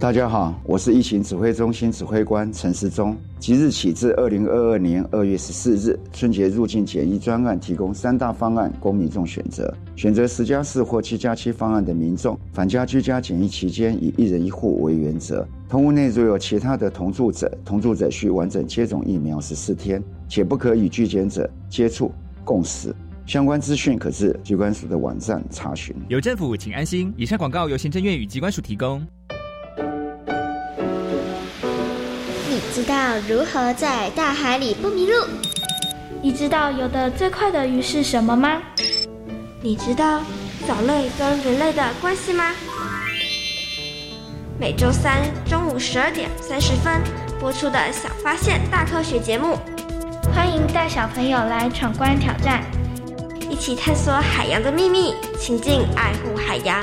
大家好，我是疫情指挥中心指挥官陈时中。即日起至二零二二年二月十四日，春节入境检疫专案提供三大方案供民众选择。选择十加四或七加七方案的民众，返家居家检疫期间以一人一户为原则。同屋内如有其他的同住者，同住者需完整接种疫苗十四天，且不可与拒检者接触共食。相关资讯可至机关署的网站查询。有政府，请安心。以上广告由行政院与机关署提供。知道如何在大海里不迷路？你知道游得最快的鱼是什么吗？你知道藻类跟人类的关系吗？每周三中午十二点三十分播出的《小发现大科学》节目，欢迎带小朋友来闯关挑战，一起探索海洋的秘密，亲近爱护海洋。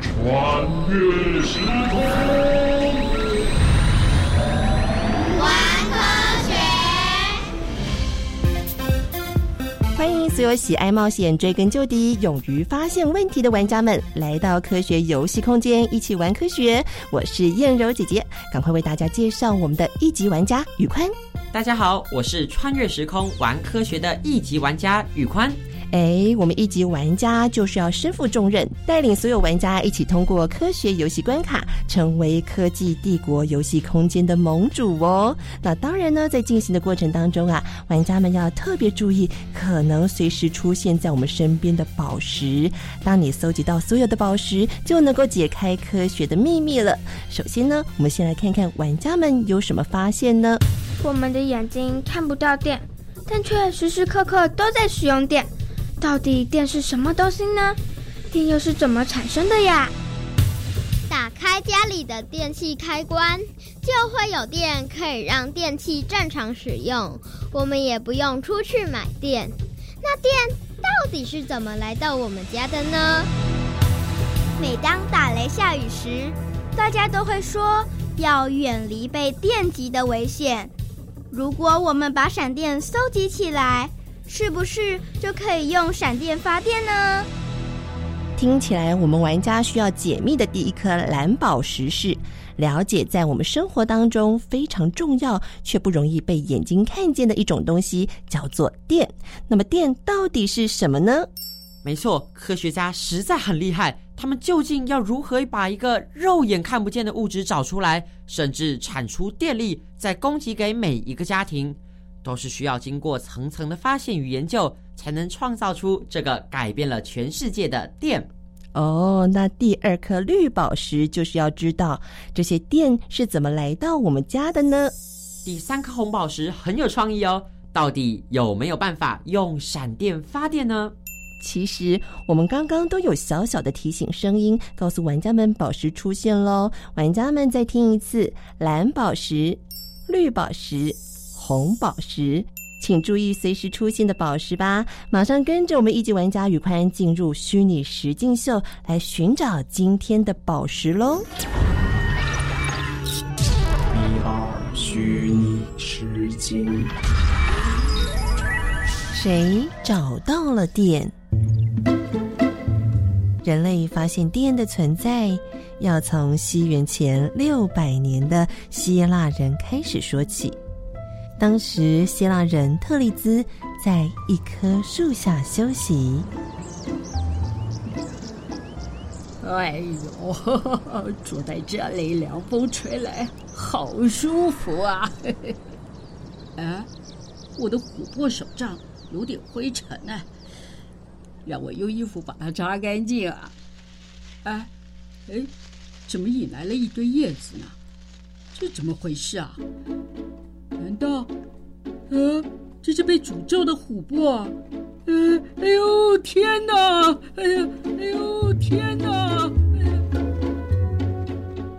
穿越时空，玩科学。欢迎所有喜爱冒险、追根究底、勇于发现问题的玩家们来到科学游戏空间，一起玩科学。我是燕柔姐姐，赶快为大家介绍我们的一级玩家宇宽。大家好，我是穿越时空玩科学的一级玩家宇宽。哎，我们一级玩家就是要身负重任，带领所有玩家一起通过科学游戏关卡，成为科技帝国游戏空间的盟主哦。那当然呢，在进行的过程当中啊，玩家们要特别注意可能随时出现在我们身边的宝石。当你搜集到所有的宝石，就能够解开科学的秘密了。首先呢，我们先来看看玩家们有什么发现呢？我们的眼睛看不到电，但却时时刻刻都在使用电。到底电是什么东西呢？电又是怎么产生的呀？打开家里的电器开关，就会有电，可以让电器正常使用。我们也不用出去买电。那电到底是怎么来到我们家的呢？每当打雷下雨时，大家都会说要远离被电击的危险。如果我们把闪电搜集起来，是不是就可以用闪电发电呢？听起来，我们玩家需要解密的第一颗蓝宝石是了解在我们生活当中非常重要却不容易被眼睛看见的一种东西，叫做电。那么，电到底是什么呢？没错，科学家实在很厉害。他们究竟要如何把一个肉眼看不见的物质找出来，甚至产出电力，再供给给每一个家庭？都是需要经过层层的发现与研究，才能创造出这个改变了全世界的电。哦，那第二颗绿宝石就是要知道这些电是怎么来到我们家的呢？第三颗红宝石很有创意哦，到底有没有办法用闪电发电呢？其实我们刚刚都有小小的提醒声音，告诉玩家们宝石出现喽。玩家们再听一次：蓝宝石、绿宝石。红宝石，请注意随时出现的宝石吧！马上跟着我们一级玩家宇宽进入虚拟实境秀，来寻找今天的宝石喽！一二虚拟实境，谁找到了电？人类发现电的存在，要从西元前六百年的希腊人开始说起。当时，希腊人特利兹在一棵树下休息。哎呦，坐在这里，凉风吹来，好舒服啊！哎，我的琥珀手杖有点灰尘呢，让我用衣服把它擦干净啊！哎，哎，怎么引来了一堆叶子呢？这怎么回事啊？难道，呃，这是被诅咒的琥珀？呃，哎呦，天哪！哎呀，哎呦，天哪！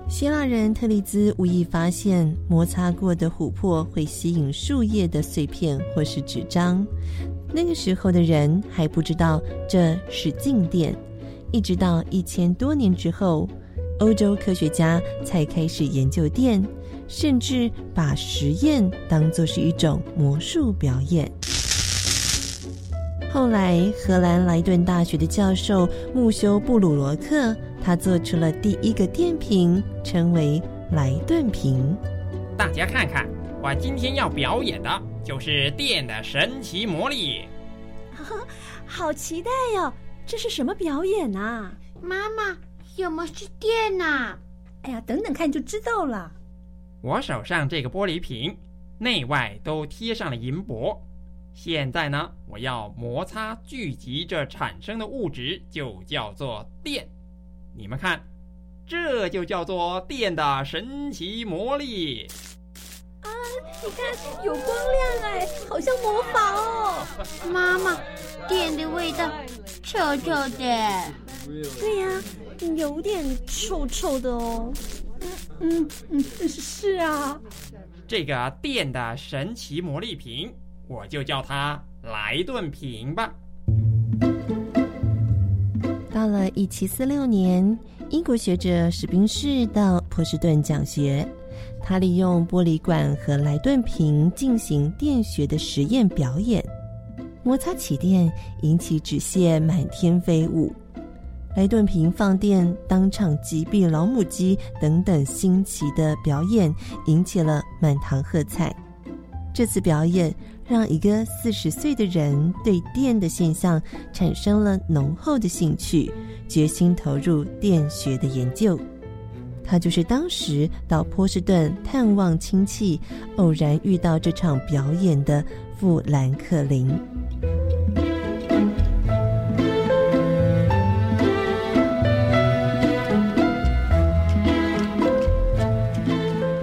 希腊人特利兹无意发现，摩擦过的琥珀会吸引树叶的碎片或是纸张。那个时候的人还不知道这是静电，一直到一千多年之后，欧洲科学家才开始研究电。甚至把实验当作是一种魔术表演。后来，荷兰莱顿大学的教授穆修布鲁罗克，他做出了第一个电瓶，称为莱顿瓶。大家看看，我今天要表演的就是电的神奇魔力。好期待哟！这是什么表演啊？妈妈，什么是电呐？哎呀，等等看就知道了。我手上这个玻璃瓶，内外都贴上了银箔。现在呢，我要摩擦聚集这产生的物质，就叫做电。你们看，这就叫做电的神奇魔力。啊，你看，有光亮哎，好像魔法哦。妈妈，电的味道臭臭的。对呀，有点臭臭的哦。嗯嗯，是啊，这个电的神奇魔力瓶，我就叫它莱顿瓶吧。到了一七四六年，英国学者史宾士到波士顿讲学，他利用玻璃管和莱顿瓶进行电学的实验表演，摩擦起电，引起纸屑满天飞舞。莱顿瓶放电，当场击毙老母鸡等等新奇的表演，引起了满堂喝彩。这次表演让一个四十岁的人对电的现象产生了浓厚的兴趣，决心投入电学的研究。他就是当时到波士顿探望亲戚，偶然遇到这场表演的富兰克林。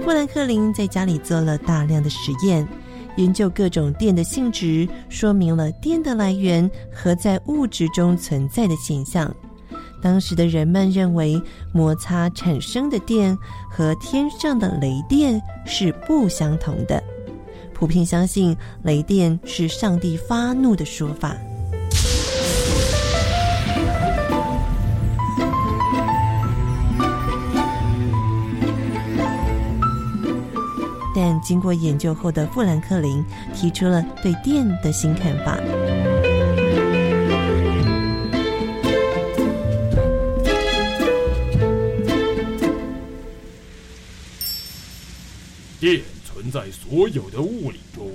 富兰克林在家里做了大量的实验，研究各种电的性质，说明了电的来源和在物质中存在的现象。当时的人们认为，摩擦产生的电和天上的雷电是不相同的，普遍相信雷电是上帝发怒的说法。但经过研究后的富兰克林提出了对电的新看法。电存在所有的物理中，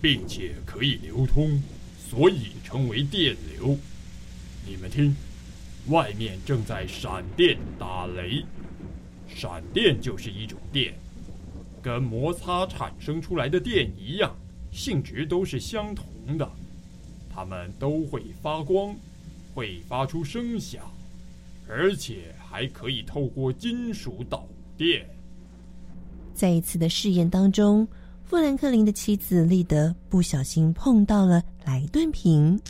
并且可以流通，所以称为电流。你们听，外面正在闪电打雷，闪电就是一种电。跟摩擦产生出来的电一样，性质都是相同的，它们都会发光，会发出声响，而且还可以透过金属导电。在一次的试验当中，富兰克林的妻子利德不小心碰到了莱顿瓶，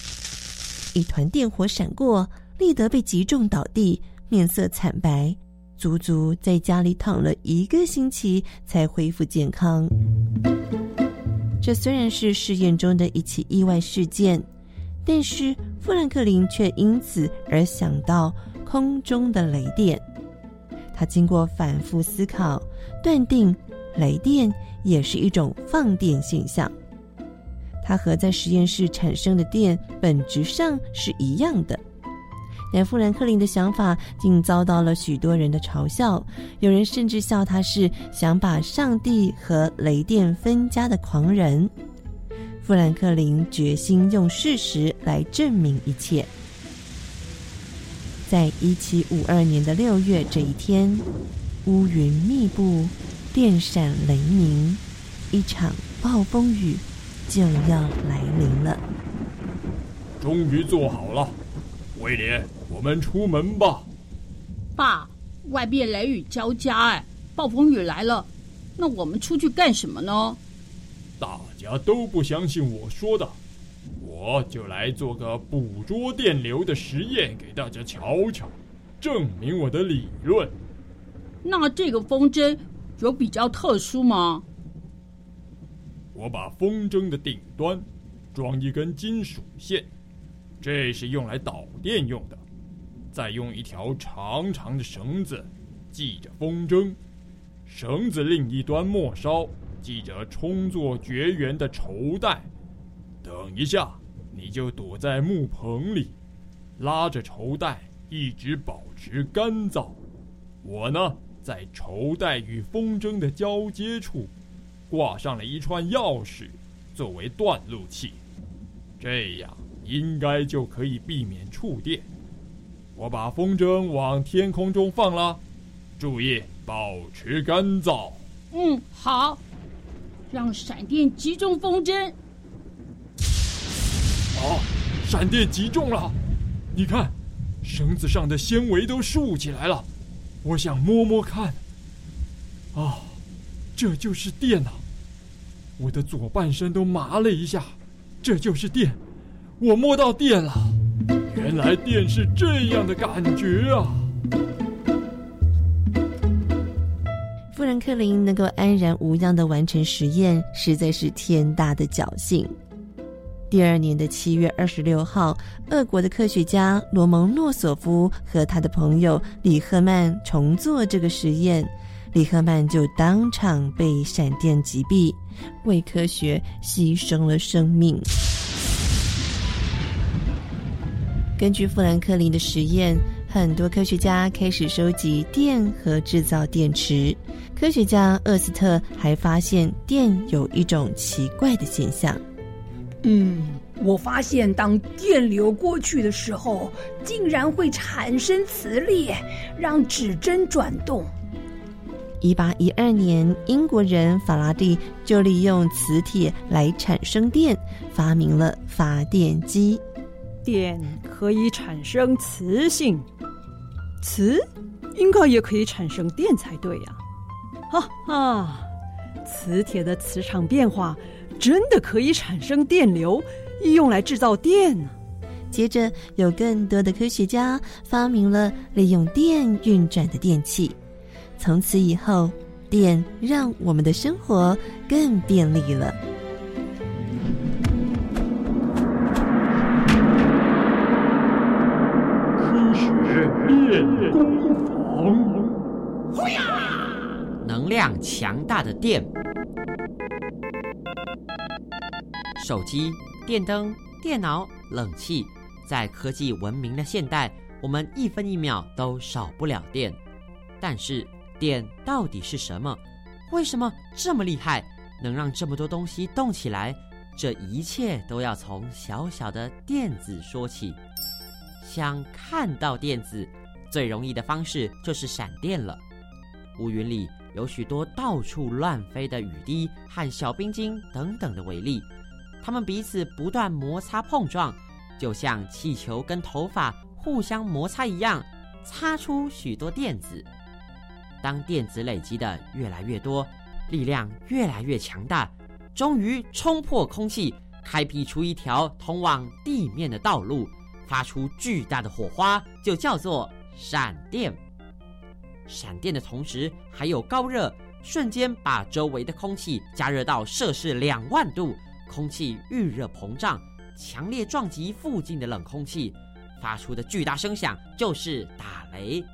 一团电火闪过，利德被击中倒地，面色惨白。足足在家里躺了一个星期才恢复健康。这虽然是试验中的一起意外事件，但是富兰克林却因此而想到空中的雷电。他经过反复思考，断定雷电也是一种放电现象。它和在实验室产生的电本质上是一样的。但富兰克林的想法竟遭到了许多人的嘲笑，有人甚至笑他是想把上帝和雷电分家的狂人。富兰克林决心用事实来证明一切。在一七五二年的六月这一天，乌云密布，电闪雷鸣，一场暴风雨就要来临了。终于做好了，威廉，我们出门吧。爸，外面雷雨交加，哎，暴风雨来了，那我们出去干什么呢？大家都不相信我说的。我就来做个捕捉电流的实验给大家瞧瞧，证明我的理论。那这个风筝有比较特殊吗？我把风筝的顶端装一根金属线，这是用来导电用的。再用一条长长的绳子系着风筝，绳子另一端末梢系着充作绝缘的绸带。等一下。你就躲在木棚里，拉着绸带，一直保持干燥。我呢，在绸带与风筝的交接处，挂上了一串钥匙，作为断路器。这样应该就可以避免触电。我把风筝往天空中放了，注意保持干燥。嗯，好，让闪电击中风筝。啊！闪电击中了，你看，绳子上的纤维都竖起来了。我想摸摸看。啊，这就是电呐！我的左半身都麻了一下，这就是电，我摸到电了。原来电是这样的感觉啊！富兰克林能够安然无恙的完成实验，实在是天大的侥幸。第二年的七月二十六号，俄国的科学家罗蒙诺索夫和他的朋友李赫曼重做这个实验，李赫曼就当场被闪电击毙，为科学牺牲了生命。根据富兰克林的实验，很多科学家开始收集电和制造电池。科学家厄斯特还发现电有一种奇怪的现象。嗯，我发现当电流过去的时候，竟然会产生磁力，让指针转动。一八一二年，英国人法拉第就利用磁铁来产生电，发明了发电机。电可以产生磁性，磁应该也可以产生电才对呀！哈哈，磁铁的磁场变化。真的可以产生电流，用来制造电呢。接着，有更多的科学家发明了利用电运转的电器。从此以后，电让我们的生活更便利了。强大的电。手机、电灯、电脑、冷气，在科技文明的现代，我们一分一秒都少不了电。但是，电到底是什么？为什么这么厉害，能让这么多东西动起来？这一切都要从小小的电子说起。想看到电子，最容易的方式就是闪电了。乌云里有许多到处乱飞的雨滴和小冰晶等等的微粒。它们彼此不断摩擦碰撞，就像气球跟头发互相摩擦一样，擦出许多电子。当电子累积的越来越多，力量越来越强大，终于冲破空气，开辟出一条通往地面的道路，发出巨大的火花，就叫做闪电。闪电的同时还有高热，瞬间把周围的空气加热到摄氏两万度，空气预热膨胀，强烈撞击附近的冷空气，发出的巨大声响就是打雷。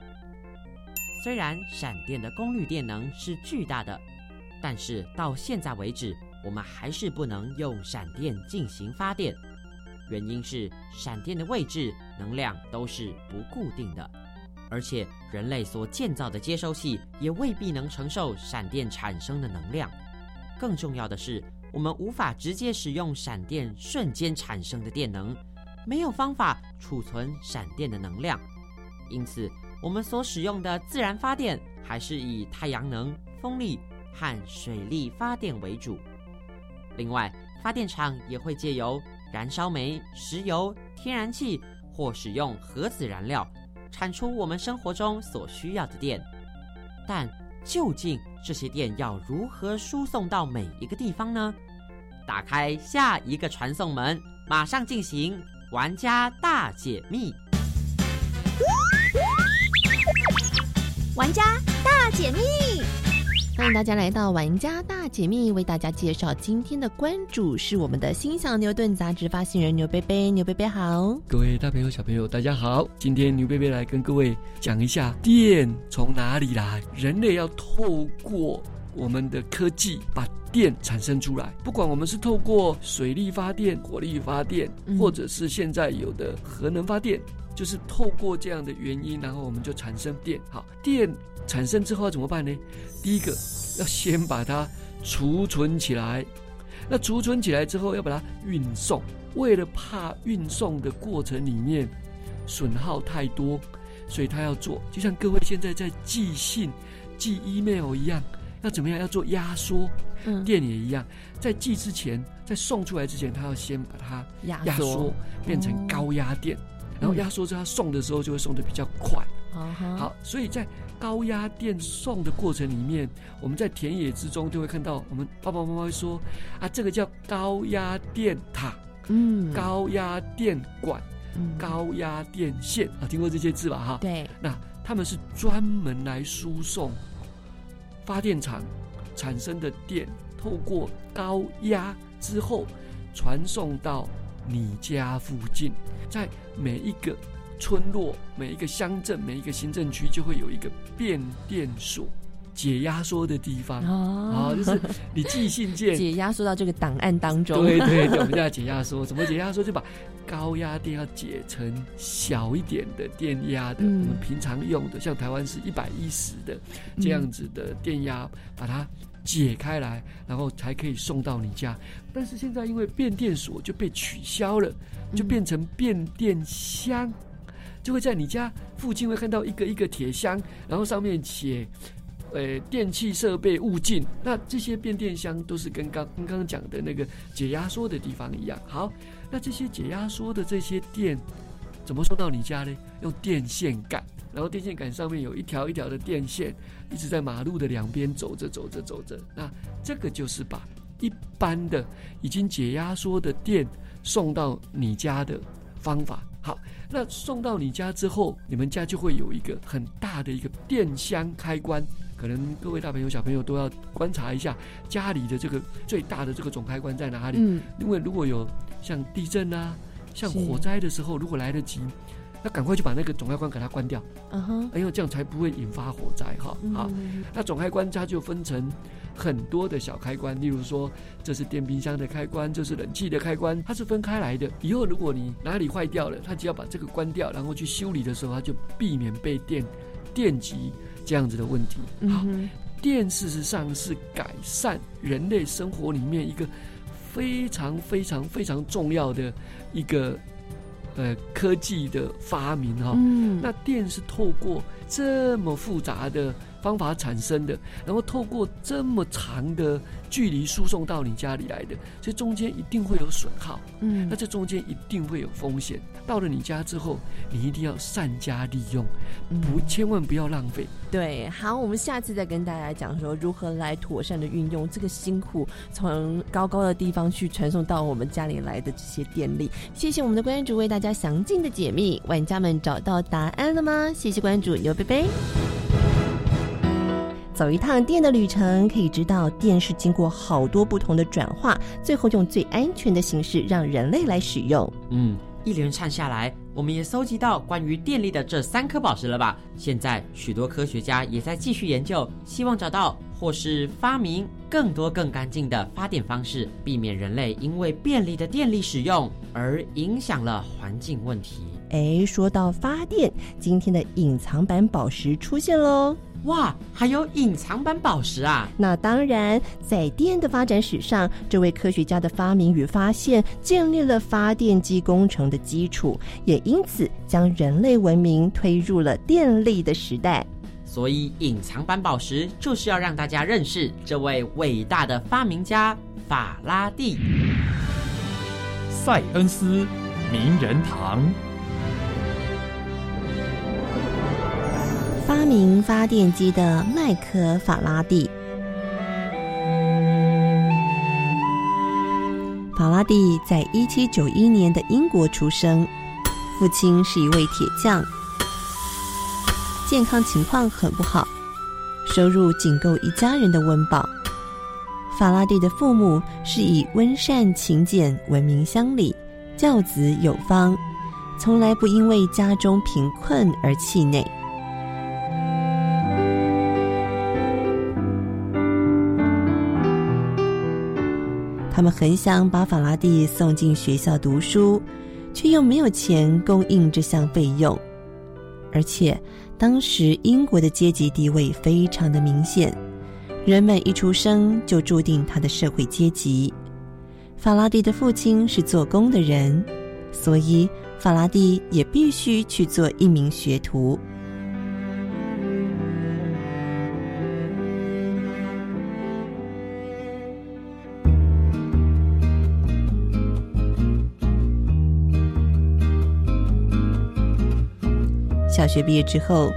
虽然闪电的功率电能是巨大的，但是到现在为止，我们还是不能用闪电进行发电。原因是闪电的位置、能量都是不固定的，而且人类所建造的接收器也未必能承受闪电产生的能量。更重要的是，我们无法直接使用闪电瞬间产生的电能，没有方法储存闪电的能量，因此我们所使用的自然发电还是以太阳能、风力和水力发电为主。另外，发电厂也会借由燃烧煤、石油、天然气或使用核子燃料，产出我们生活中所需要的电。但究竟这些电要如何输送到每一个地方呢？打开下一个传送门，马上进行玩家大解密。玩家大解密。欢迎大家来到玩家大解密，为大家介绍今天的关主是我们的心想牛顿杂志发行人牛贝贝。牛贝贝好，各位大朋友小朋友大家好，今天牛贝贝来跟各位讲一下电从哪里来。人类要透过我们的科技把电产生出来，不管我们是透过水力发电、火力发电，或者是现在有的核能发电，就是透过这样的原因，然后我们就产生电。好，电产生之后要怎么办呢？第一个要先把它储存起来，那储存起来之后要把它运送。为了怕运送的过程里面损耗太多，所以他要做，就像各位现在在寄信、寄 email 一样，要怎么样？要做压缩。嗯，电也一样，在寄之前，在送出来之前，他要先把它压缩，变成高压电，然后压缩之后送的时候就会送的比较快。好，所以在高压电送的过程里面，我们在田野之中就会看到，我们爸爸妈妈会说啊，这个叫高压电塔，嗯，高压电管，高压电线啊，听过这些字吧？哈，对，那他们是专门来输送发电厂产生的电，透过高压之后传送到你家附近，在每一个。村落每一个乡镇每一个行政区就会有一个变电所，解压缩的地方啊，就是你寄信件解压缩到这个档案当中。对对对，我们叫解压缩。怎么解压缩？就把高压电要解成小一点的电压的，我们平常用的，像台湾是一百一十的这样子的电压，把它解开来，然后才可以送到你家。但是现在因为变电所就被取消了，就变成变电箱。就会在你家附近会看到一个一个铁箱，然后上面写，呃，电器设备物尽。那这些变电箱都是跟刚刚刚讲的那个解压缩的地方一样。好，那这些解压缩的这些电怎么送到你家呢？用电线杆，然后电线杆上面有一条一条的电线，一直在马路的两边走着走着走着。那这个就是把一般的已经解压缩的电送到你家的方法。好，那送到你家之后，你们家就会有一个很大的一个电箱开关。可能各位大朋友、小朋友都要观察一下家里的这个最大的这个总开关在哪里。嗯，因为如果有像地震啊、像火灾的时候，如果来得及，那赶快就把那个总开关给它关掉。嗯哼，哎呦这样才不会引发火灾。哈，好，那总开关它就分成。很多的小开关，例如说，这是电冰箱的开关，这是冷气的开关，它是分开来的。以后如果你哪里坏掉了，它只要把这个关掉，然后去修理的时候，它就避免被电电击这样子的问题。好，电事实上是改善人类生活里面一个非常非常非常重要的一个呃科技的发明哈。嗯，那电是透过这么复杂的。方法产生的，然后透过这么长的距离输送到你家里来的，所以中间一定会有损耗。嗯，那这中间一定会有风险。到了你家之后，你一定要善加利用，不千万不要浪费。对，好，我们下次再跟大家讲说如何来妥善的运用这个辛苦从高高的地方去传送到我们家里来的这些电力。谢谢我们的关主为大家详尽的解密，玩家们找到答案了吗？谢谢关主，牛贝贝。走一趟电的旅程，可以知道电是经过好多不同的转化，最后用最安全的形式让人类来使用。嗯，一连串下来，我们也搜集到关于电力的这三颗宝石了吧？现在许多科学家也在继续研究，希望找到或是发明更多更干净的发电方式，避免人类因为便利的电力使用而影响了环境问题。哎，说到发电，今天的隐藏版宝石出现喽！哇，还有隐藏版宝石啊！那当然，在电的发展史上，这位科学家的发明与发现建立了发电机工程的基础，也因此将人类文明推入了电力的时代。所以，隐藏版宝石就是要让大家认识这位伟大的发明家法拉第。塞恩斯名人堂。发明发电机的麦克·法拉第。法拉第在一七九一年的英国出生，父亲是一位铁匠，健康情况很不好，收入仅够一家人的温饱。法拉第的父母是以温善勤俭闻名乡里，教子有方，从来不因为家中贫困而气馁。他们很想把法拉第送进学校读书，却又没有钱供应这项费用。而且，当时英国的阶级地位非常的明显，人们一出生就注定他的社会阶级。法拉第的父亲是做工的人，所以法拉第也必须去做一名学徒。小学毕业之后，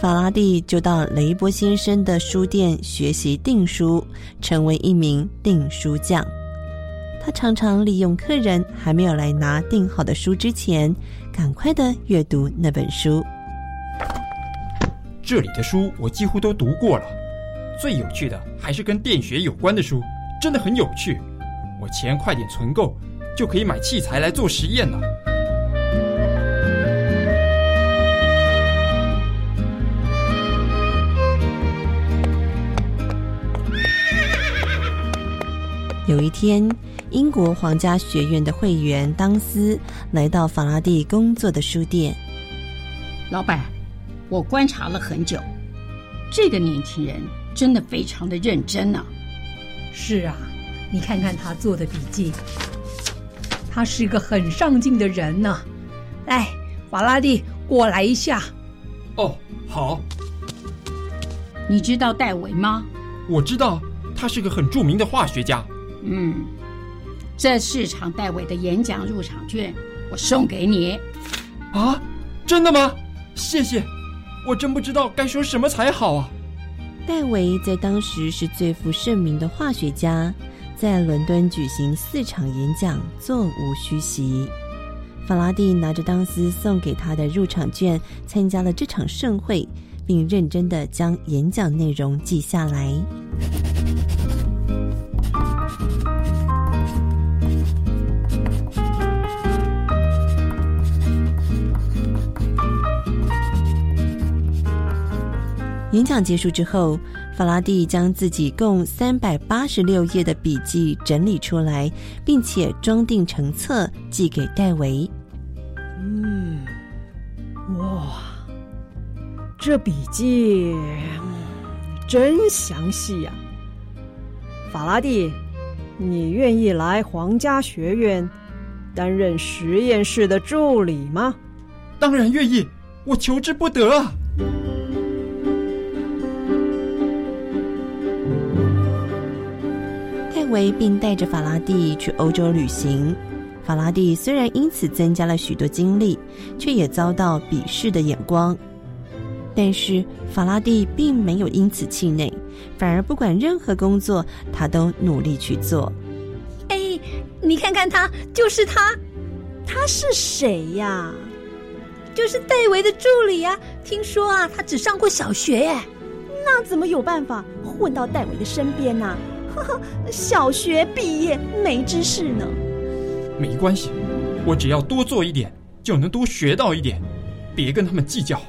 法拉第就到雷波先生的书店学习订书，成为一名订书匠。他常常利用客人还没有来拿订好的书之前，赶快的阅读那本书。这里的书我几乎都读过了，最有趣的还是跟电学有关的书，真的很有趣。我钱快点存够，就可以买器材来做实验了。有一天，英国皇家学院的会员当斯来到法拉第工作的书店。老板，我观察了很久，这个年轻人真的非常的认真啊。是啊，你看看他做的笔记，他是个很上进的人呢。来，法拉第，过来一下。哦，好。你知道戴维吗？我知道，他是个很著名的化学家。嗯，这市场戴维的演讲入场券，我送给你。啊，真的吗？谢谢，我真不知道该说什么才好啊。戴维在当时是最负盛名的化学家，在伦敦举行四场演讲，座无虚席。法拉第拿着当斯送给他的入场券，参加了这场盛会，并认真的将演讲内容记下来。演讲结束之后，法拉第将自己共三百八十六页的笔记整理出来，并且装订成册寄给戴维。嗯，哇，这笔记真详细呀！法拉第，你愿意来皇家学院担任实验室的助理吗？当然愿意，我求之不得啊！维并带着法拉第去欧洲旅行。法拉第虽然因此增加了许多经历，却也遭到鄙视的眼光。但是法拉第并没有因此气馁，反而不管任何工作，他都努力去做。哎，你看看他，就是他，他是谁呀？就是戴维的助理呀。听说啊，他只上过小学耶。那怎么有办法混到戴维的身边呢？小学毕业没知识呢。没关系，我只要多做一点，就能多学到一点。别跟他们计较。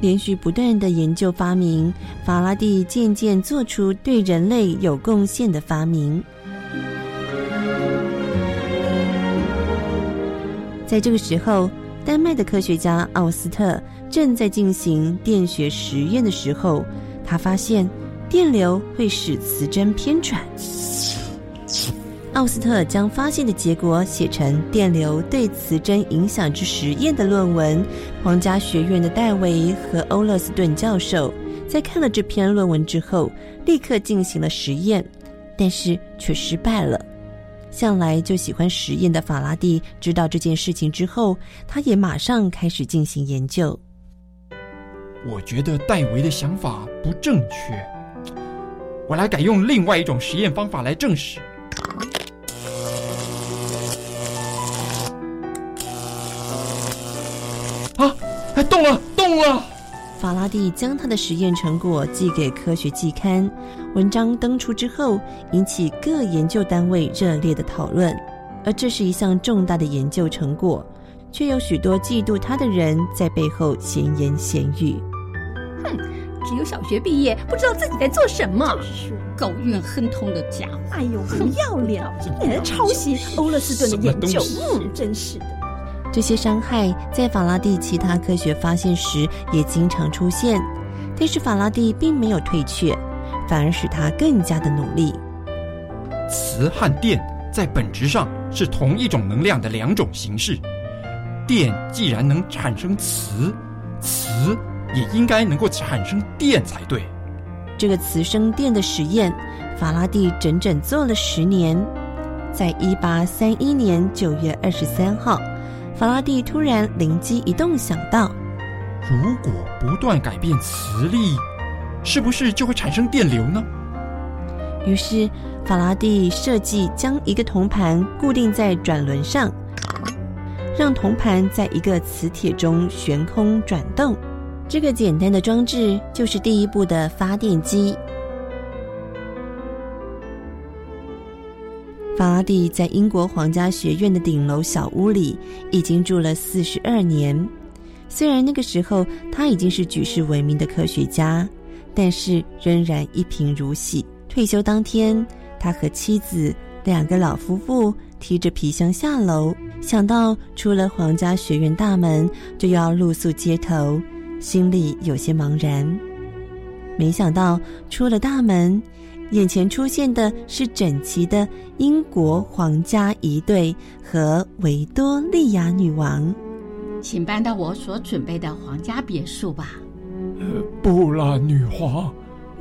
连续不断的研究发明，法拉第渐渐做出对人类有贡献的发明。在这个时候，丹麦的科学家奥斯特正在进行电学实验的时候，他发现电流会使磁针偏转。奥斯特将发现的结果写成电流对磁针影响之实验的论文。皇家学院的戴维和欧勒斯顿教授在看了这篇论文之后，立刻进行了实验，但是却失败了。向来就喜欢实验的法拉第知道这件事情之后，他也马上开始进行研究。我觉得戴维的想法不正确，我来改用另外一种实验方法来证实。啊！哎，动了，动了！法拉第将他的实验成果寄给科学季刊，文章登出之后，引起各研究单位热烈的讨论。而这是一项重大的研究成果，却有许多嫉妒他的人在背后闲言闲语。哼，只有小学毕业，不知道自己在做什么，狗怨亨通的家伙！哎呦，不要脸！你还抄袭欧勒斯顿的研究，嗯，真是的。这些伤害在法拉第其他科学发现时也经常出现，但是法拉第并没有退却，反而使他更加的努力。磁和电在本质上是同一种能量的两种形式。电既然能产生磁，磁也应该能够产生电才对。这个磁生电的实验，法拉第整整做了十年。在一八三一年九月二十三号。法拉第突然灵机一动，想到：如果不断改变磁力，是不是就会产生电流呢？于是，法拉第设计将一个铜盘固定在转轮上，让铜盘在一个磁铁中悬空转动。这个简单的装置就是第一部的发电机。法拉第在英国皇家学院的顶楼小屋里已经住了四十二年。虽然那个时候他已经是举世闻名的科学家，但是仍然一贫如洗。退休当天，他和妻子两个老夫妇提着皮箱下楼，想到出了皇家学院大门就要露宿街头，心里有些茫然。没想到出了大门。眼前出现的是整齐的英国皇家仪队和维多利亚女王，请搬到我所准备的皇家别墅吧。呃，不啦，女皇，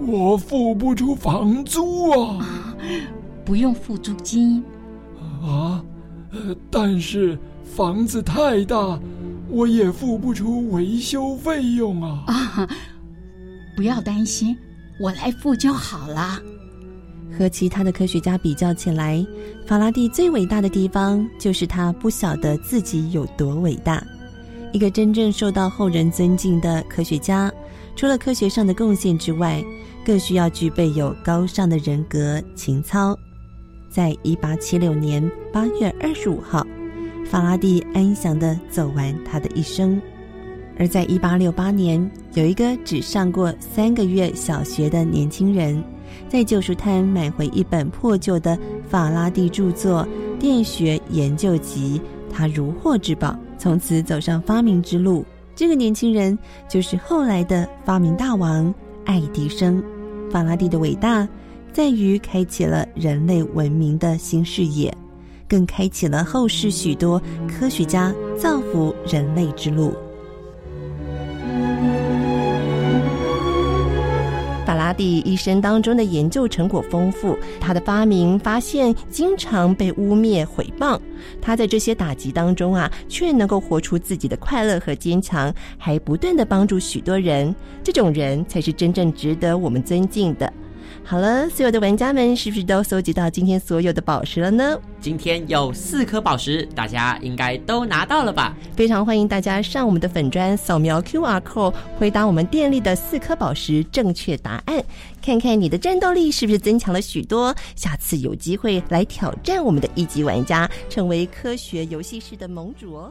我付不出房租啊！不用付租金啊？呃，但是房子太大，我也付不出维修费用啊！啊，不要担心，我来付就好了。和其他的科学家比较起来，法拉第最伟大的地方就是他不晓得自己有多伟大。一个真正受到后人尊敬的科学家，除了科学上的贡献之外，更需要具备有高尚的人格情操。在一八七六年八月二十五号，法拉第安详的走完他的一生。而在一八六八年，有一个只上过三个月小学的年轻人。在旧书摊买回一本破旧的法拉第著作《电学研究集》，他如获至宝，从此走上发明之路。这个年轻人就是后来的发明大王爱迪生。法拉第的伟大在于开启了人类文明的新视野，更开启了后世许多科学家造福人类之路。法拉第一生当中的研究成果丰富，他的发明发现经常被污蔑毁谤。他在这些打击当中啊，却能够活出自己的快乐和坚强，还不断的帮助许多人。这种人才是真正值得我们尊敬的。好了，所有的玩家们是不是都搜集到今天所有的宝石了呢？今天有四颗宝石，大家应该都拿到了吧？非常欢迎大家上我们的粉砖扫描 QR code，回答我们电力的四颗宝石正确答案，看看你的战斗力是不是增强了许多。下次有机会来挑战我们的一级玩家，成为科学游戏室的盟主哦。